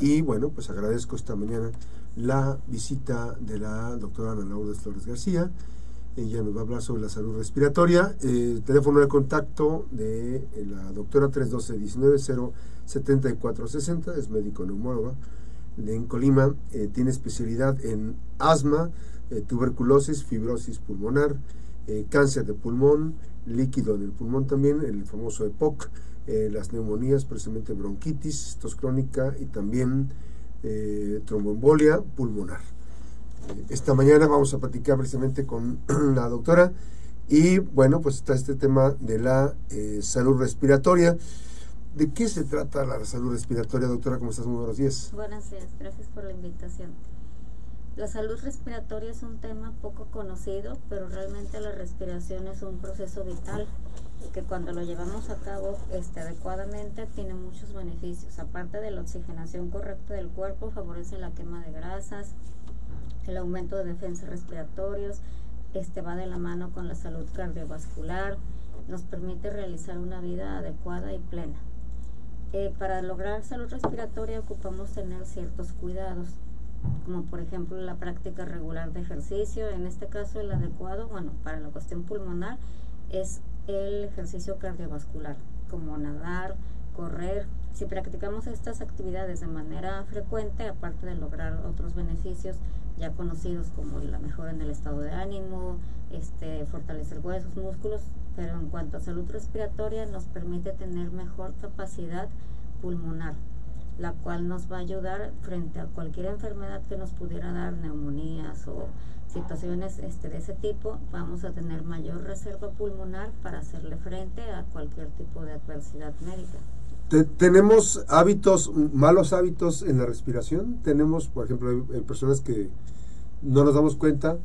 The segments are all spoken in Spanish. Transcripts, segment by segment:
Y bueno, pues agradezco esta mañana la visita de la doctora Ana Lourdes Flores García. Ella nos va a hablar sobre la salud respiratoria. El teléfono de contacto de la doctora 312-19-07460, es médico neumóloga en Colima. Eh, tiene especialidad en asma, eh, tuberculosis, fibrosis pulmonar, eh, cáncer de pulmón, líquido en el pulmón también, el famoso EPOC, las neumonías, precisamente bronquitis, tos crónica y también tromboembolia pulmonar. esta mañana vamos a platicar precisamente con la doctora y bueno, pues está este tema de la salud respiratoria. ¿De qué se trata la salud respiratoria, doctora? ¿Cómo estás? Muy buenos días. Buenos días, gracias por la invitación. La salud respiratoria es un tema poco conocido, pero realmente la respiración es un proceso vital que cuando lo llevamos a cabo este, adecuadamente tiene muchos beneficios. Aparte de la oxigenación correcta del cuerpo, favorece la quema de grasas, el aumento de defensas respiratorios, este va de la mano con la salud cardiovascular, nos permite realizar una vida adecuada y plena. Eh, para lograr salud respiratoria ocupamos tener ciertos cuidados, como por ejemplo la práctica regular de ejercicio, en este caso el adecuado, bueno, para la cuestión pulmonar es el ejercicio cardiovascular, como nadar, correr. Si practicamos estas actividades de manera frecuente, aparte de lograr otros beneficios ya conocidos como la mejora en el estado de ánimo, este, fortalecer huesos, músculos, pero en cuanto a salud respiratoria nos permite tener mejor capacidad pulmonar, la cual nos va a ayudar frente a cualquier enfermedad que nos pudiera dar, neumonías o situaciones este, de ese tipo, vamos a tener mayor reserva pulmonar para hacerle frente a cualquier tipo de adversidad médica. ¿Tenemos hábitos, malos hábitos en la respiración? Tenemos, por ejemplo, hay, personas que no nos damos cuenta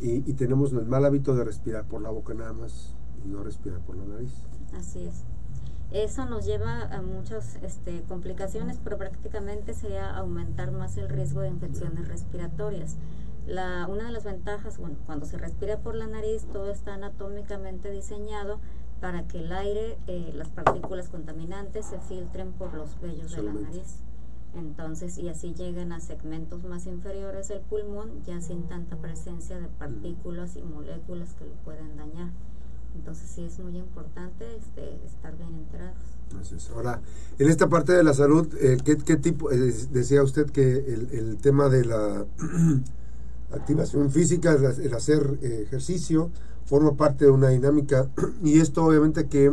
y, y tenemos el mal hábito de respirar por la boca nada más y no respirar por la nariz. Así es. Eso nos lleva a muchas este, complicaciones, pero prácticamente sería aumentar más el riesgo de infecciones respiratorias. La, una de las ventajas, bueno, cuando se respira por la nariz, todo está anatómicamente diseñado para que el aire, eh, las partículas contaminantes se filtren por los vellos de la nariz. Entonces, y así llegan a segmentos más inferiores del pulmón, ya sin tanta presencia de partículas y moléculas que lo pueden dañar. Entonces sí es muy importante este, estar bien enterados. Ahora, en esta parte de la salud, eh, ¿qué, tipo, eh, decía usted que el, tema de la activación física, el, hacer eh, ejercicio, forma parte de una dinámica y esto obviamente que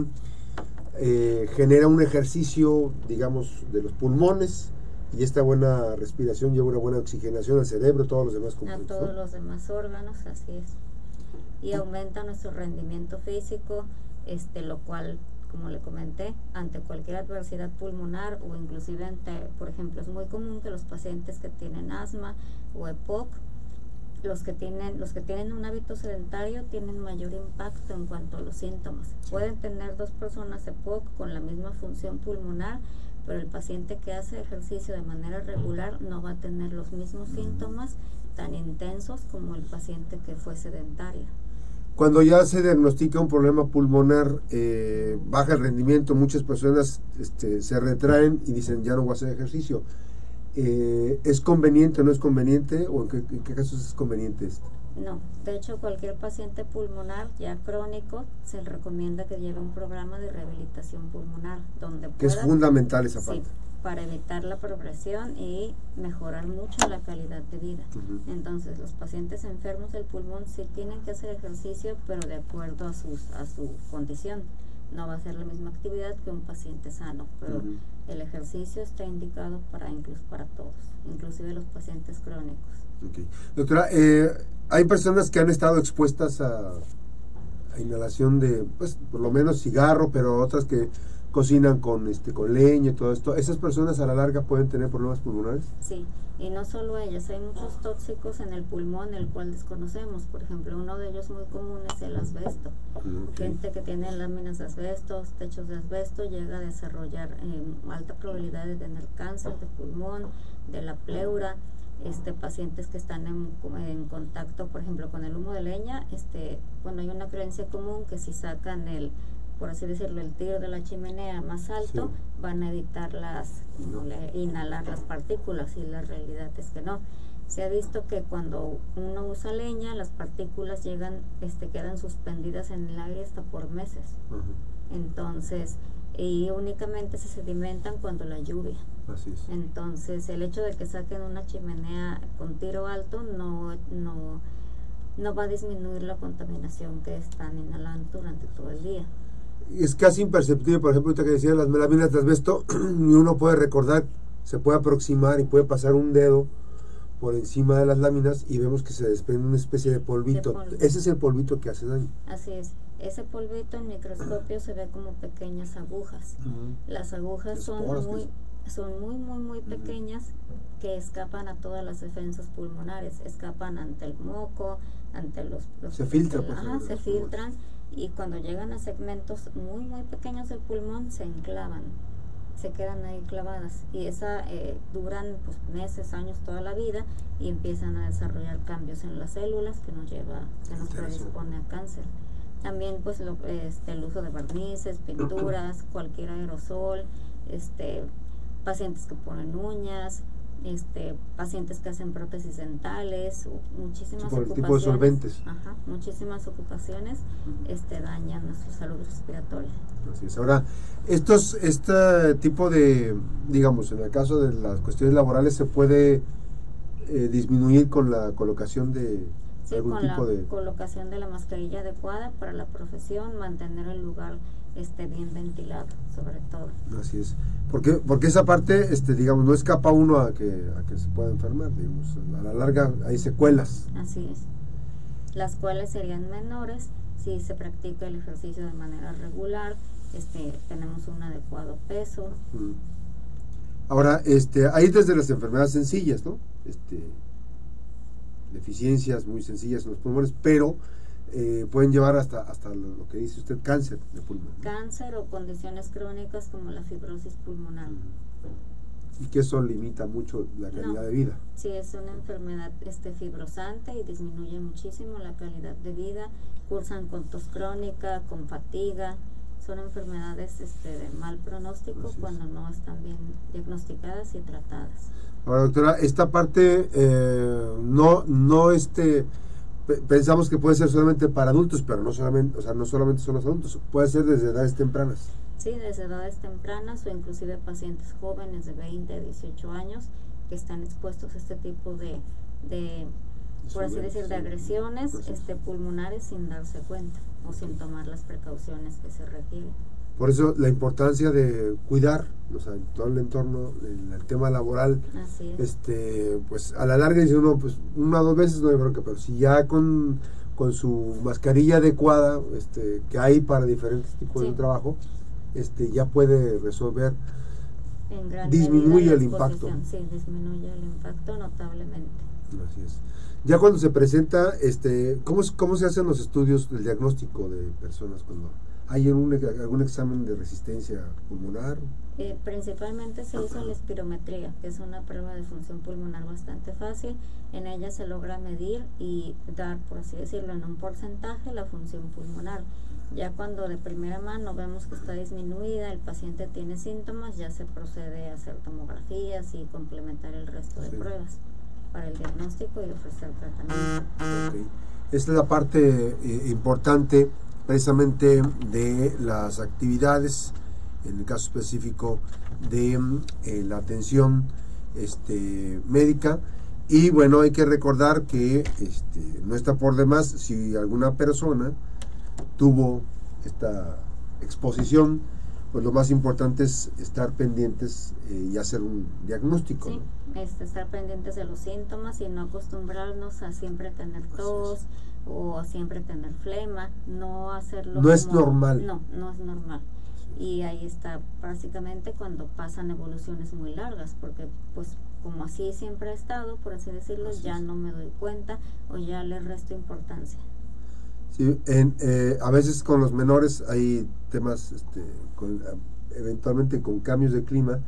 genera un ejercicio, digamos, de los pulmones y esta buena respiración lleva una buena oxigenación al cerebro, todos los demás A todos los demás órganos, así es y aumenta nuestro rendimiento físico, este, lo cual, como le comenté, ante cualquier adversidad pulmonar o inclusive ante, por ejemplo, es muy común que los pacientes que tienen asma o EPOC, los que tienen, los que tienen un hábito sedentario tienen mayor impacto en cuanto a los síntomas. Pueden tener dos personas EPOC con la misma función pulmonar, pero el paciente que hace ejercicio de manera regular no va a tener los mismos síntomas tan intensos como el paciente que fue sedentario. Cuando ya se diagnostica un problema pulmonar, eh, baja el rendimiento, muchas personas este, se retraen y dicen ya no voy a hacer ejercicio. Eh, ¿Es conveniente o no es conveniente? ¿O en qué, casos es conveniente esto? No, de hecho cualquier paciente pulmonar ya crónico se le recomienda que lleve un programa de rehabilitación pulmonar donde que es fundamental esa parte para evitar la progresión y mejorar mucho la calidad de vida. Entonces, los pacientes enfermos del pulmón sí tienen que hacer ejercicio, pero de acuerdo a, sus, a su condición. No va a ser la misma actividad que un paciente sano, pero el ejercicio está indicado para incluso para todos, inclusive los pacientes crónicos. Doctora, eh, hay personas que han estado expuestas a, a inhalación de, pues, por lo menos cigarro, pero otras que cocinan con este con leña y todo esto, ¿esas personas a la larga pueden tener problemas pulmonares? Sí, y no solo ellas, hay muchos tóxicos en el pulmón el cual desconocemos. Por ejemplo, uno de ellos muy común es el asbesto. Gente que tiene láminas de asbesto, techos de asbesto, llega a desarrollar eh, alta probabilidad de tener cáncer de pulmón, de la pleura. Este, pacientes que están en, en, contacto, por ejemplo, con el humo de leña, este, bueno, hay una creencia común que si sacan el por así decirlo, el tiro de la chimenea más alto, van a evitar las, inhalar las partículas y la realidad es que no. Se ha visto que cuando uno usa leña, las partículas llegan, este, quedan suspendidas en el aire hasta por meses. Entonces, y únicamente se sedimentan cuando la lluvia. Así es. Entonces, el hecho de que saquen una chimenea con tiro alto no, no, no va a disminuir la contaminación que están inhalando durante todo el día es casi imperceptible, por ejemplo, ahorita que decía las melaminas de asbesto, uno puede recordar, se puede aproximar y puede pasar un dedo por encima de las láminas y vemos que se desprende una especie de polvito. Ese es el polvito que hace daño. Así es. Ese polvito en microscopio se ve como pequeñas agujas. Las agujas son muy, son muy, muy, muy pequeñas que escapan a todas las defensas pulmonares. Escapan ante el moco, ante los... se filtran. Pues, se filtran y cuando llegan a segmentos muy muy pequeños del pulmón se enclavan se quedan ahí clavadas. Y esa eh, duran pues, meses años toda la vida y empiezan a desarrollar cambios en las células que nos lleva que nos predispone a cáncer también pues lo, este, el uso de barnices pinturas cualquier aerosol este pacientes que ponen uñas este, pacientes que hacen prótesis dentales, muchísimas ocupaciones. Tipo de solventes. Ajá, muchísimas ocupaciones este, dañan nuestra salud respiratoria. Así es. Ahora, estos, este tipo de, digamos, en el caso de las cuestiones laborales, se puede eh, disminuir con la colocación de sí, algún con tipo la de... colocación de la mascarilla adecuada para la profesión, mantener el lugar esté bien ventilado, sobre todo. Así es. Porque, porque esa parte, este, digamos, no escapa uno a que, a que se pueda enfermar, digamos, a la larga hay secuelas. Así es. Las cuales serían menores si se practica el ejercicio de manera regular, este, tenemos un adecuado peso. Ahora, este, hay desde las enfermedades sencillas, ¿no? Este, deficiencias muy sencillas en los pulmones, pero eh, pueden llevar hasta, hasta lo, que dice usted, cáncer de pulmón. Cáncer o condiciones crónicas como la fibrosis pulmonar. Y que eso limita mucho la calidad de vida. Sí, es una enfermedad este, fibrosante y disminuye muchísimo la calidad de vida. Cursan con tos crónica, con fatiga. Son enfermedades este, de mal pronóstico cuando no están bien diagnosticadas y tratadas. Ahora, doctora, esta parte eh, no, no este pensamos que puede ser solamente para adultos, pero no solamente, o sea, no solamente son los adultos, puede ser desde edades tempranas. Sí, desde edades tempranas o inclusive pacientes jóvenes de 20 a 18 años que están expuestos a este tipo de, de por así decir, de agresiones este, pulmonares sin darse cuenta o sin tomar las precauciones que se requieren. Por eso la importancia de cuidar, o sea, todo el entorno, el, el tema laboral, este, pues a la larga dice uno, pues una o dos veces no hay bronca, pero si ya con, con su mascarilla adecuada, este, que hay para diferentes tipos de trabajo, este, ya puede resolver, disminuye el impacto. Sí, disminuye el impacto notablemente. Así es. Ya cuando se presenta, este, ¿cómo, cómo se hacen los estudios del diagnóstico de personas cuando ¿Hay algún, algún examen de resistencia pulmonar? Eh, principalmente se usa la espirometría, que es una prueba de función pulmonar bastante fácil. En ella se logra medir y dar, por así decirlo, en un porcentaje la función pulmonar. Ya cuando de primera mano vemos que está disminuida, el paciente tiene síntomas, ya se procede a hacer tomografías y complementar el resto de pruebas para el diagnóstico y ofrecer tratamiento. Esta es la parte eh, importante precisamente de las actividades, en el caso específico de eh, la atención este, médica. Y bueno, hay que recordar que este, no está por demás si alguna persona tuvo esta exposición, pues lo más importante es estar pendientes eh, y hacer un diagnóstico. Sí, este, estar pendientes de los síntomas y no acostumbrarnos a siempre tener tos o siempre tener flema, no hacerlo. No es normal. No, no es normal. Y ahí está básicamente cuando pasan evoluciones muy largas, porque pues como así siempre ha estado, por así decirlo, ya no me doy cuenta o ya le resto importancia. Sí, en, eh, a veces con los menores hay temas, este, con, eventualmente con cambios de clima,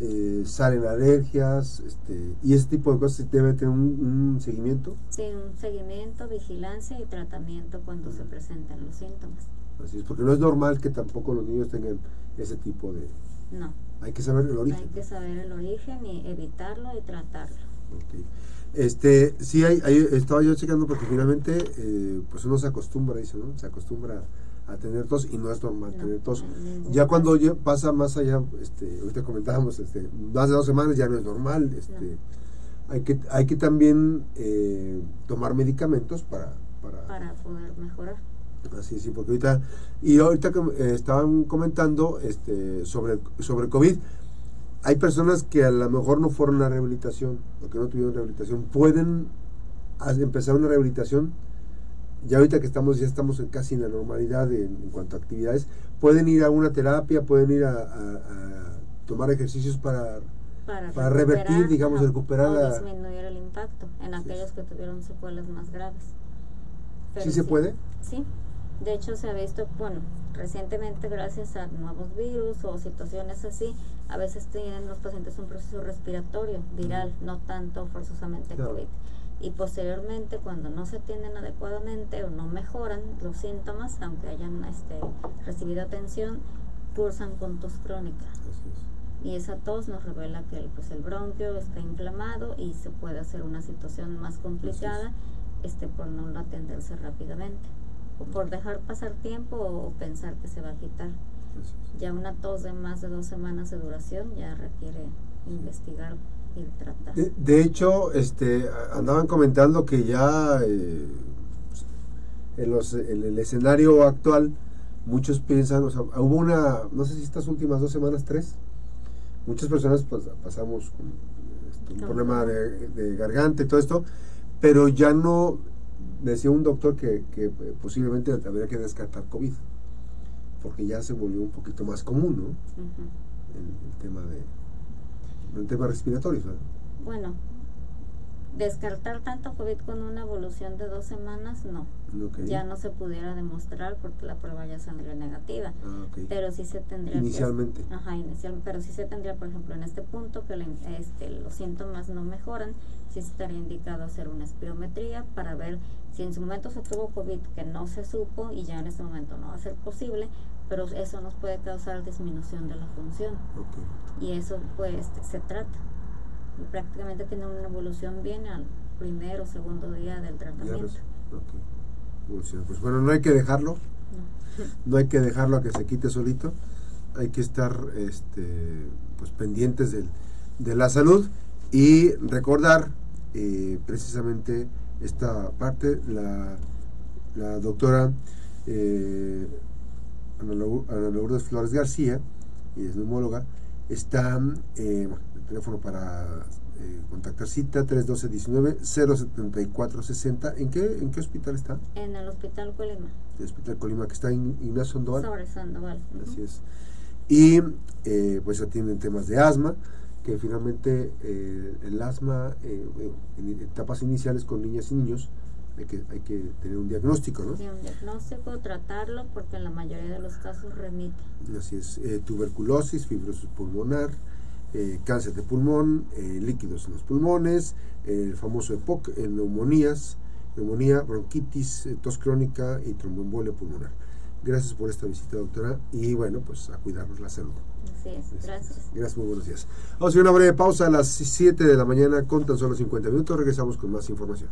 eh, salen alergias este, y ese tipo de cosas debe tener un, seguimiento. Sí, un seguimiento, vigilancia y tratamiento cuando se presentan los síntomas. Así es, porque no es normal que tampoco los niños tengan ese tipo de... No. Hay que saber el origen. Hay que saber el origen y evitarlo y tratarlo. Este, sí, hay, hay- estaba yo checando porque finalmente, eh, pues uno se acostumbra, dice, ¿no? Se acostumbra a tener tos y no es normal No, tener tos. Ya cuando pasa más allá, este, ahorita comentábamos, este, más de dos semanas ya no es normal, este, hay que, hay que también eh, tomar medicamentos para, para, Para poder mejorar. Así, sí, porque ahorita, y ahorita que eh, estaban comentando este, sobre, sobre COVID, hay personas que a lo mejor no fueron a rehabilitación o que no tuvieron rehabilitación, pueden empezar una rehabilitación, ya ahorita que estamos, ya estamos en casi en la normalidad en, en cuanto a actividades, pueden ir a una terapia, pueden ir a, a- a tomar ejercicios para... Para, Para revertir, digamos, recuperar o la- disminuir el impacto en aquellos que tuvieron secuelas más graves. Pero ¿Sí se puede? Sí. De hecho, se ha visto, bueno, recientemente gracias a nuevos virus o situaciones así, a veces tienen los pacientes un proceso respiratorio viral, no tanto forzosamente Claro. COVID. Y posteriormente, cuando no se atienden adecuadamente o no mejoran los síntomas, aunque hayan este, recibido atención, cursan con tos crónica. Es. Y esa tos nos revela que el, pues, el bronquio está inflamado y se puede hacer una situación más complicada este, por no atenderse rápidamente. O por dejar pasar tiempo o pensar que se va a quitar. Ya una tos de más de dos semanas de duración ya requiere investigar y tratar. De, de hecho, este, andaban comentando que ya eh, en, los, en el escenario actual, muchos piensan, o sea, hubo una, no sé si estas últimas dos semanas, tres, muchas personas pues, pasamos con este, un problema de garganta y todo esto, pero ya no, decía un doctor que, que, eh, posiblemente habría que descartar COVID, porque ya se volvió un poquito más común, ¿no? El, el tema de, el tema respiratorio, ¿verdad? Bueno, descartar tanto COVID con una evolución de dos semanas, no. Ya no se pudiera demostrar porque la prueba ya saldría negativa. Ah, pero sí se tendría que- Inicialmente. ajá inicial pero sí se tendría por ejemplo en este punto que in- este, los síntomas no mejoran sí estaría indicado hacer una espirometría para ver si en su momento se tuvo covid que no se supo y ya en este momento no va a ser posible pero eso nos puede causar disminución de la función Ok. y eso pues se trata prácticamente tiene una evolución bien al primer o segundo día del tratamiento. Pues bueno, no hay que dejarlo, No. no hay que dejarlo a que se quite solito, hay que estar este, pues pendientes del- de la salud y recordar eh, precisamente esta parte, la, la doctora eh, Ana Lourdes Flores García, y es neumóloga, está eh, el teléfono para eh, contactar cita 312-19-074-60. ¿En qué, ¿En qué hospital está? en el hospital Colima El Hospital Colima, que está en Ignacio Sandoval. sobre Sandoval. Así es. Y eh, pues atienden temas de asma, que finalmente eh, el asma eh, en etapas iniciales con niñas y niños hay que, hay que tener un diagnóstico, ¿no? Sí, un diagnóstico, tratarlo, porque en la mayoría de los casos remite. Así es, eh, tuberculosis, fibrosis pulmonar, eh, cáncer de pulmón, eh, líquidos en los pulmones, el famoso EPOC, neumonías, neumonía, bronquitis, tos crónica y tromboembolia pulmonar. Gracias por esta visita, doctora, y bueno, pues a cuidarnos la salud. Así es, gracias. Gracias, muy buenos días. Vamos a hacer una breve pausa a las 7 de la mañana con tan solo 50 minutos. Regresamos con más información.